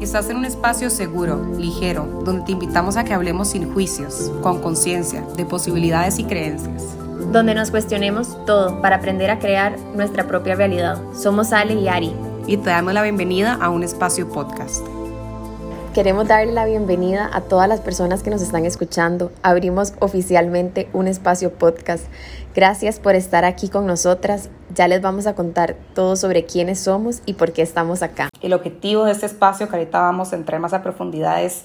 Estás en un espacio seguro, ligero, donde te invitamos a que hablemos sin juicios, con conciencia, de posibilidades y creencias. Donde nos cuestionemos todo para aprender a crear nuestra propia realidad. Somos Ale y Ari. Y te damos la bienvenida a un espacio podcast. Queremos darle la bienvenida a todas las personas que nos están escuchando. Abrimos oficialmente un espacio podcast. Gracias por estar aquí con nosotras. Ya les vamos a contar todo sobre quiénes somos y por qué estamos acá. El objetivo de este espacio, que ahorita vamos a entrar más a profundidad, es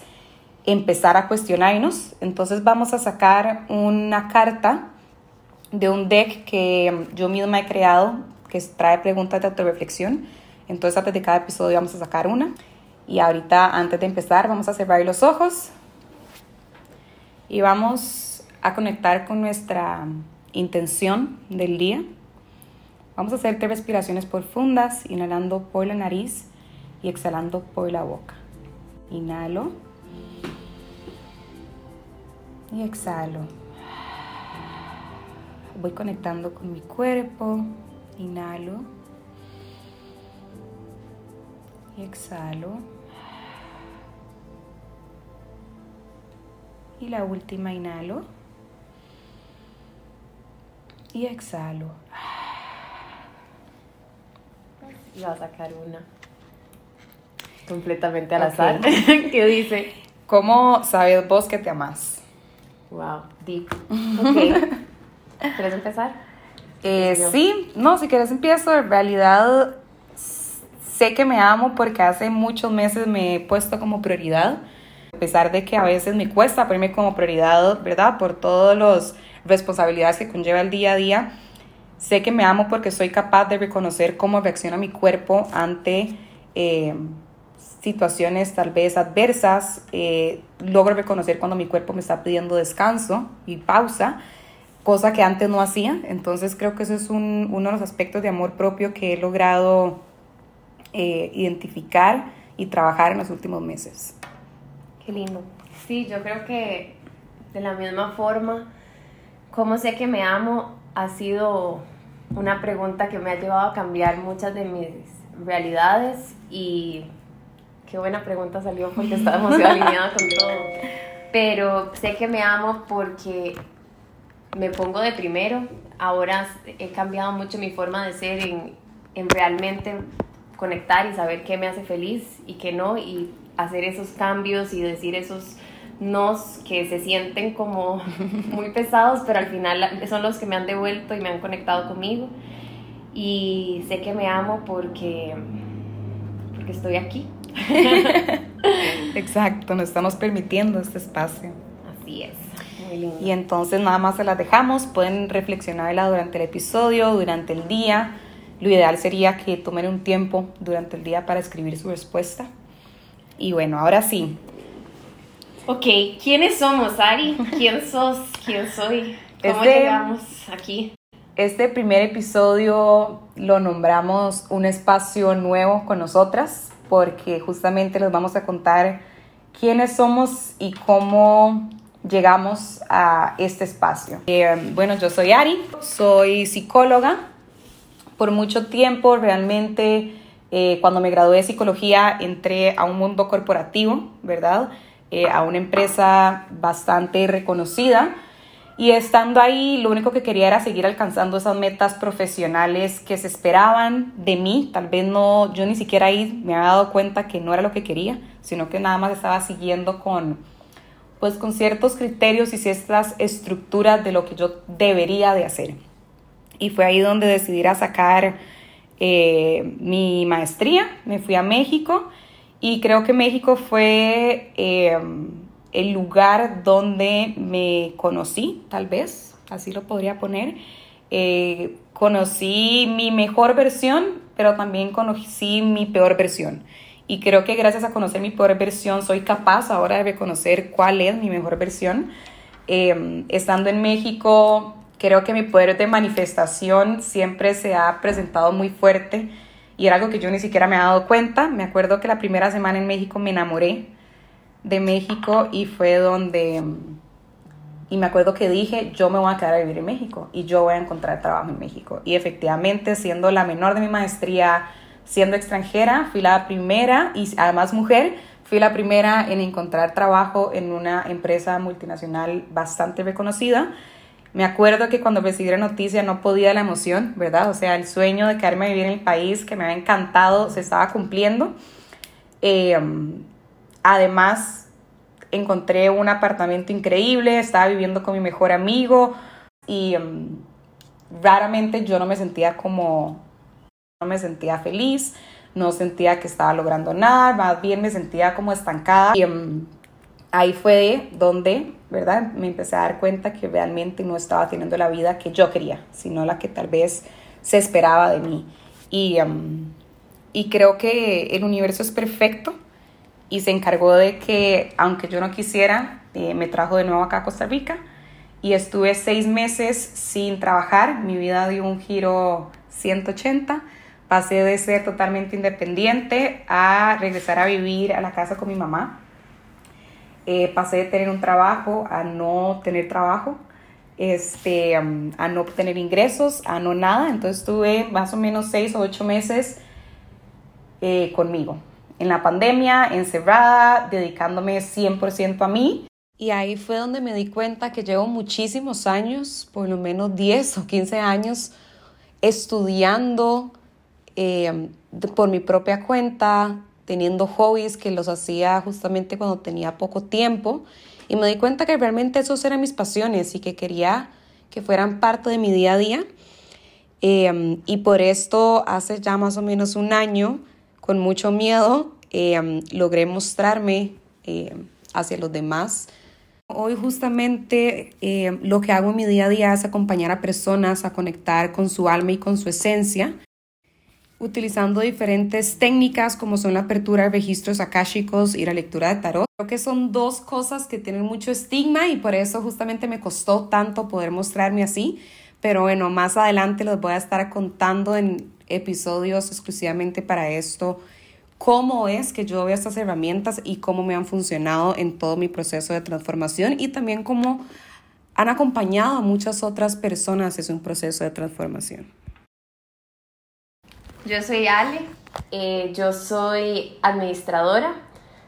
empezar a cuestionarnos. Entonces vamos a sacar una carta de un deck que yo misma he creado, que trae preguntas de autorreflexión. Entonces antes de cada episodio vamos a sacar una. Y ahorita, antes de empezar, vamos a cerrar los ojos y vamos a conectar con nuestra intención del día. Vamos a hacer tres respiraciones profundas, inhalando por la nariz y exhalando por la boca. Inhalo y exhalo. Voy conectando con mi cuerpo. Inhalo y exhalo. Y la última inhalo. Y exhalo. Y va a sacar una. Completamente al azar. ¿Qué dice? ¿Cómo sabes vos que te amas? Wow, deep. Ok. ¿Quieres empezar? Eh, sí, no, si quieres empiezo. En realidad sé que me amo porque hace muchos meses me he puesto como prioridad pesar de que a veces me cuesta ponerme como prioridad, ¿verdad? Por todas las responsabilidades que conlleva el día a día, sé que me amo porque soy capaz de reconocer cómo reacciona mi cuerpo ante eh, situaciones tal vez adversas. Eh, logro reconocer cuando mi cuerpo me está pidiendo descanso y pausa, cosa que antes no hacía. Entonces creo que eso es un, uno de los aspectos de amor propio que he logrado eh, identificar y trabajar en los últimos meses. Qué lindo. Sí, yo creo que de la misma forma, ¿cómo sé que me amo? Ha sido una pregunta que me ha llevado a cambiar muchas de mis realidades y qué buena pregunta salió porque estaba demasiado alineada con todo. Pero sé que me amo porque me pongo de primero. Ahora he cambiado mucho mi forma de ser en, en realmente conectar y saber qué me hace feliz y qué no. Y hacer esos cambios y decir esos nos que se sienten como muy pesados, pero al final son los que me han devuelto y me han conectado conmigo. Y sé que me amo porque, porque estoy aquí. Exacto, nos estamos permitiendo este espacio. Así es. Muy lindo. Y entonces nada más se las dejamos, pueden reflexionarla durante el episodio, durante el día. Lo ideal sería que tomen un tiempo durante el día para escribir su respuesta. Y bueno, ahora sí. Ok, ¿quiénes somos, Ari? ¿Quién sos? ¿Quién soy? ¿Cómo este, llegamos aquí? Este primer episodio lo nombramos un espacio nuevo con nosotras porque justamente les vamos a contar quiénes somos y cómo llegamos a este espacio. Eh, bueno, yo soy Ari, soy psicóloga. Por mucho tiempo realmente eh, cuando me gradué de psicología entré a un mundo corporativo, ¿verdad? Eh, a una empresa bastante reconocida. Y estando ahí, lo único que quería era seguir alcanzando esas metas profesionales que se esperaban de mí. Tal vez no, yo ni siquiera ahí me había dado cuenta que no era lo que quería, sino que nada más estaba siguiendo con, pues, con ciertos criterios y ciertas estructuras de lo que yo debería de hacer. Y fue ahí donde decidí sacar eh, mi maestría, me fui a México y creo que México fue eh, el lugar donde me conocí, tal vez, así lo podría poner. Eh, conocí mi mejor versión, pero también conocí mi peor versión. Y creo que gracias a conocer mi peor versión soy capaz ahora de reconocer cuál es mi mejor versión. estando en México Creo que mi poder de manifestación siempre se ha presentado muy fuerte y era algo que yo ni siquiera me había dado cuenta. Me acuerdo que la primera semana en México me enamoré de México y fue donde... Y me acuerdo que dije, yo me voy a quedar a vivir en México y yo voy a encontrar trabajo en México. Y efectivamente, siendo la menor de mi maestría, siendo extranjera, fui la primera y además mujer, fui la primera en encontrar trabajo en una empresa multinacional bastante reconocida. Me acuerdo que cuando recibí la noticia no podía la emoción, ¿verdad? O sea, el sueño de quedarme a vivir en el país que me había encantado se estaba cumpliendo. Eh, además, encontré un apartamento increíble, estaba viviendo con mi mejor amigo y um, raramente yo no me sentía como, no me sentía feliz, no sentía que estaba logrando nada, más bien me sentía como estancada. Y um, ahí fue donde, ¿verdad? Me empecé a dar cuenta que realmente no estaba teniendo la vida que yo quería, sino la que tal vez se esperaba de mí. Y, um, y creo que el universo es perfecto y se encargó de que, aunque yo no quisiera, eh, me trajo de nuevo acá a Costa Rica y estuve seis meses sin trabajar. Mi vida dio un giro 180. Pasé de ser totalmente independiente a regresar a vivir a la casa con mi mamá. Eh, pasé de tener un trabajo a no tener trabajo, este, a no tener ingresos, a no nada. Entonces estuve más o menos seis o ocho meses eh, conmigo en la pandemia, encerrada, dedicándome 100% a mí. Y ahí fue donde me di cuenta que llevo muchísimos años, por lo menos 10 o 15 años, estudiando eh, por mi propia cuenta, teniendo hobbies que los hacía justamente cuando tenía poco tiempo. Y me di cuenta que realmente esos eran mis pasiones y que quería que fueran parte de mi día a día. Eh, y por esto hace ya más o menos un año con mucho miedo eh, logré mostrarme eh, hacia los demás. Hoy justamente lo que hago en mi día a día es acompañar a personas a conectar con su alma y con su esencia, utilizando diferentes técnicas como son la apertura de registros akáshicos y la lectura de tarot. Creo que son dos cosas que tienen mucho estigma y por eso justamente me costó tanto poder mostrarme así. Pero bueno, más adelante les voy a estar contando en episodios exclusivamente para esto, cómo es que yo veo estas herramientas y cómo me han funcionado en todo mi proceso de transformación y también cómo han acompañado a muchas otras personas en su proceso de transformación. Yo soy Ale, eh, yo soy administradora,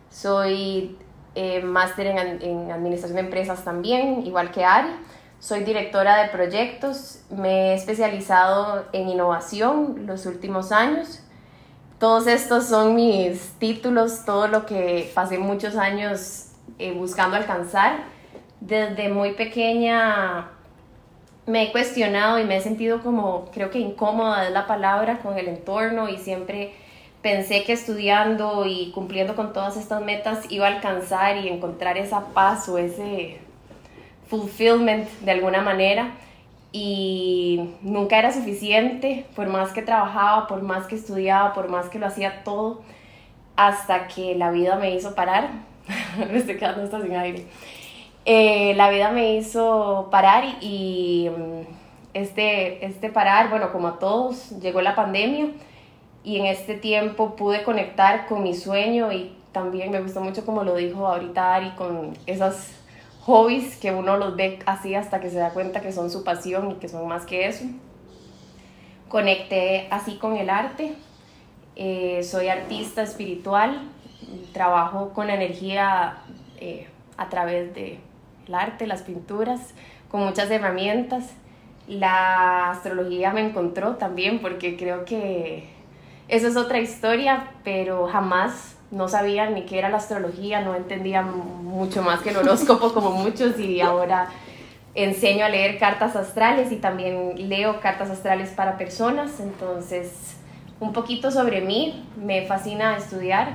soy eh, máster en, administración de empresas también, igual que Ari. Soy directora de proyectos, me he especializado en innovación los últimos años. Todos estos son mis títulos, todo lo que pasé muchos años eh, buscando alcanzar. Desde muy pequeña me he cuestionado y me he sentido como, creo que incómoda es la palabra, con el entorno y siempre pensé que estudiando y cumpliendo con todas estas metas iba a alcanzar y encontrar esa paz o ese fulfillment de alguna manera y nunca era suficiente, por más que trabajaba, por más que estudiaba, por más que lo hacía todo, hasta que la vida me hizo parar. me estoy quedando hasta sin aire. Eh, la vida me hizo parar y, mm, este, este parar, bueno, como a todos, llegó la pandemia y en este tiempo pude conectar con mi sueño y también me gustó mucho como lo dijo ahorita Ari, con esas hobbies que uno los ve así hasta que se da cuenta que son su pasión y que son más que eso. Conecté así con el arte. Eh, soy artista espiritual, trabajo con energía eh, a través del arte, las pinturas, con muchas herramientas. La astrología me encontró también porque creo que eso es otra historia, pero jamás no sabía ni qué era la astrología, no entendía mucho más que el horóscopo como muchos y ahora enseño a leer cartas astrales y también leo cartas astrales para personas, entonces un poquito sobre mí, me fascina estudiar,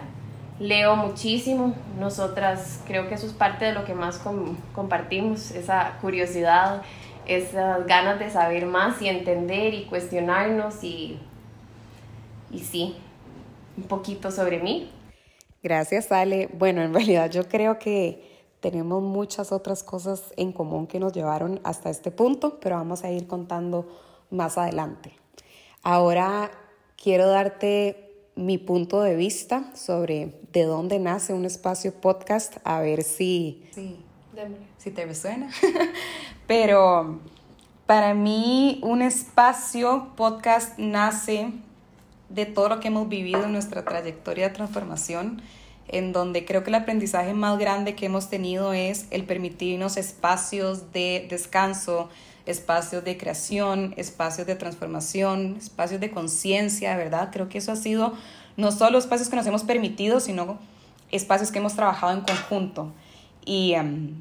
leo muchísimo, nosotras creo que eso es parte de lo que más compartimos, esa curiosidad, esas ganas de saber más y entender y cuestionarnos y, y sí, un poquito sobre mí. Gracias, Ale. Bueno, en realidad yo creo que tenemos muchas otras cosas en común que nos llevaron hasta este punto, pero vamos a ir contando más adelante. Ahora quiero darte mi punto de vista sobre de dónde nace un espacio podcast, a ver si, si te resuena. pero para mí un espacio podcast nace de todo lo que hemos vivido en nuestra trayectoria de transformación, en donde creo que el aprendizaje más grande que hemos tenido es el permitirnos espacios de descanso, espacios de creación, espacios de transformación, espacios de conciencia, ¿verdad? Creo que eso ha sido no solo espacios que nos hemos permitido, sino espacios que hemos trabajado en conjunto. Y, em,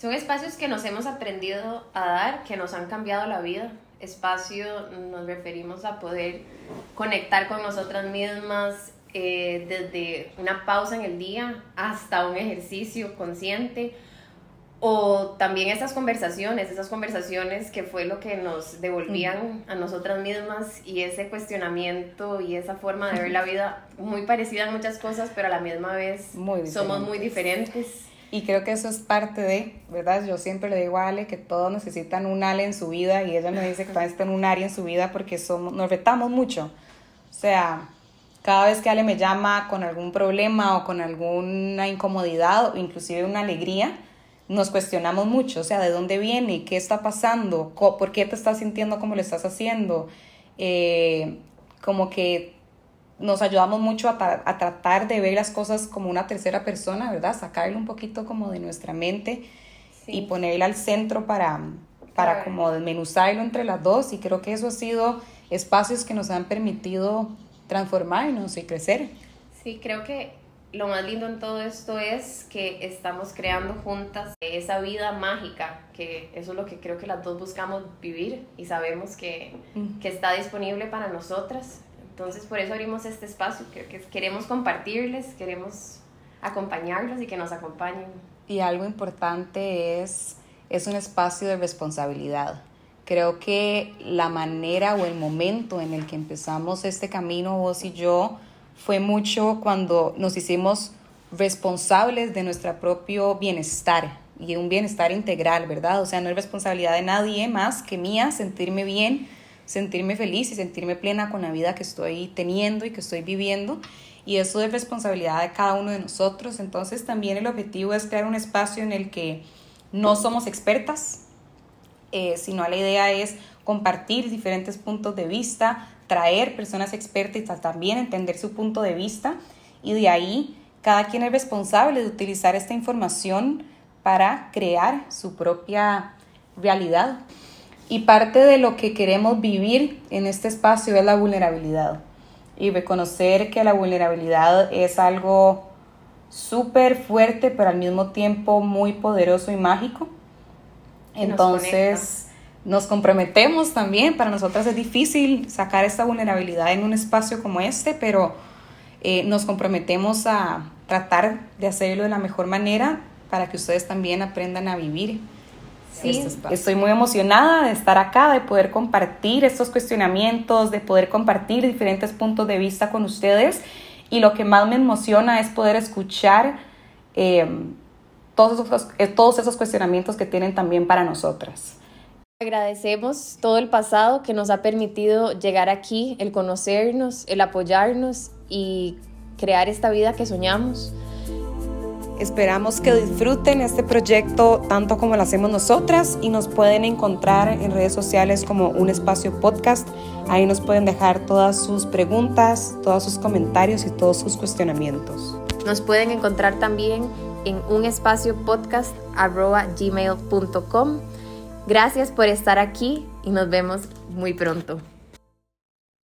Son espacios que nos hemos aprendido a dar, que nos han cambiado la vida. Espacio nos referimos a poder conectar con nosotras mismas eh, desde una pausa en el día hasta un ejercicio consciente o también esas conversaciones, esas conversaciones que fue lo que nos devolvían a nosotras mismas y ese cuestionamiento y esa forma de ver la vida muy parecida en muchas cosas, pero a la misma vez somos muy diferentes. Y creo que eso es parte de, ¿verdad? Yo siempre le digo a Ale que todos necesitan un Ale en su vida y ella me dice que también está en un área en su vida porque somos, nos retamos mucho. O sea, cada vez que Ale me llama con algún problema o con alguna incomodidad o inclusive una alegría, nos cuestionamos mucho, o sea, de dónde viene, qué está pasando, por qué te estás sintiendo como lo estás haciendo. Eh, como que nos ayudamos mucho a, a, tratar de ver las cosas como una tercera persona, ¿verdad? Sacarlo un poquito como de nuestra mente y ponerla al centro para, para como desmenuzarlo entre las dos y creo que eso ha sido espacios que nos han permitido transformarnos y crecer. Sí, creo que lo más lindo en todo esto es que estamos creando juntas esa vida mágica, que eso es lo que creo que las dos buscamos vivir y sabemos que, que está disponible para nosotras. Entonces por eso abrimos este espacio, que, que queremos compartirles, queremos acompañarlos y que nos acompañen. Y algo importante es, es un espacio de responsabilidad. Creo que la manera o el momento en el que empezamos este camino, vos y yo, fue mucho cuando nos hicimos responsables de nuestro propio bienestar y un bienestar integral, ¿verdad? O sea, no es responsabilidad de nadie más que mía sentirme bien, sentirme feliz y sentirme plena con la vida que estoy teniendo y que estoy viviendo. Y eso es responsabilidad de cada uno de nosotros. Entonces también el objetivo es crear un espacio en el que no somos expertas, eh, sino la idea es compartir diferentes puntos de vista, traer personas expertas y también entender su punto de vista y de ahí cada quien es responsable de utilizar esta información para crear su propia realidad. Y parte de lo que queremos vivir en este espacio es la vulnerabilidad y reconocer que la vulnerabilidad es algo súper fuerte, pero al mismo tiempo muy poderoso y mágico. Entonces, nos comprometemos también. Para nosotras es difícil sacar esta vulnerabilidad en un espacio como este, pero eh, nos comprometemos a tratar de hacerlo de la mejor manera para que ustedes también aprendan a vivir. Sí. Este Estoy muy emocionada de estar acá, de poder compartir estos cuestionamientos, de poder compartir diferentes puntos de vista con ustedes. Y lo que más me emociona es poder escuchar eh, todos, esos, eh, todos esos cuestionamientos que tienen también para nosotras. Agradecemos todo el pasado que nos ha permitido llegar aquí, el conocernos, el apoyarnos y crear esta vida que soñamos. Esperamos que disfruten este proyecto tanto como lo hacemos nosotras y nos pueden encontrar en redes sociales como Un Espacio Podcast. Ahí nos pueden dejar todas sus preguntas, todos sus comentarios y todos sus cuestionamientos. Nos pueden encontrar también en unespacioPodcast.gmail.com Gracias por estar aquí y nos vemos muy pronto.